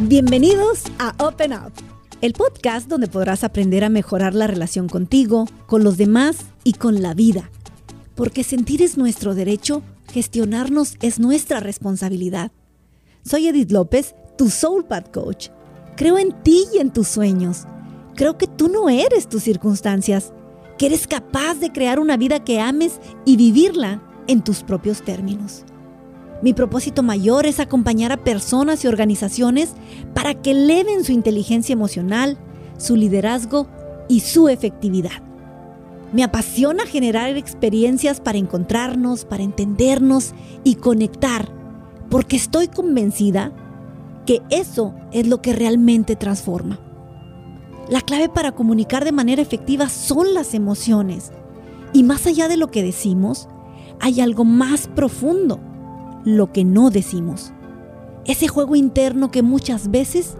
Bienvenidos a Open Up, el podcast donde podrás aprender a mejorar la relación contigo, con los demás y con la vida. Porque sentir es nuestro derecho, gestionarnos es nuestra responsabilidad. Soy Edith López, tu Soul Path Coach. Creo en ti y en tus sueños. Creo que tú no eres tus circunstancias, que eres capaz de crear una vida que ames y vivirla en tus propios términos. Mi propósito mayor es acompañar a personas y organizaciones para que eleven su inteligencia emocional, su liderazgo y su efectividad. Me apasiona generar experiencias para encontrarnos, para entendernos y conectar, porque estoy convencida que eso es lo que realmente transforma. La clave para comunicar de manera efectiva son las emociones. Y más allá de lo que decimos, hay algo más profundo lo que no decimos. Ese juego interno que muchas veces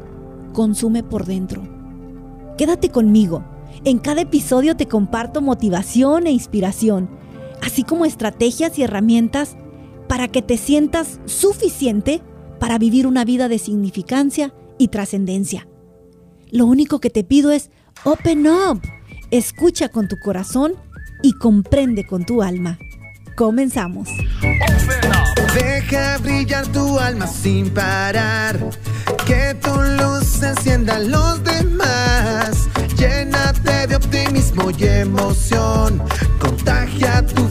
consume por dentro. Quédate conmigo. En cada episodio te comparto motivación e inspiración, así como estrategias y herramientas para que te sientas suficiente para vivir una vida de significancia y trascendencia. Lo único que te pido es open up, escucha con tu corazón y comprende con tu alma. Comenzamos. Brillar tu alma sin parar. Que tu luz encienda a los demás. Llénate de optimismo y emoción. Contagia tu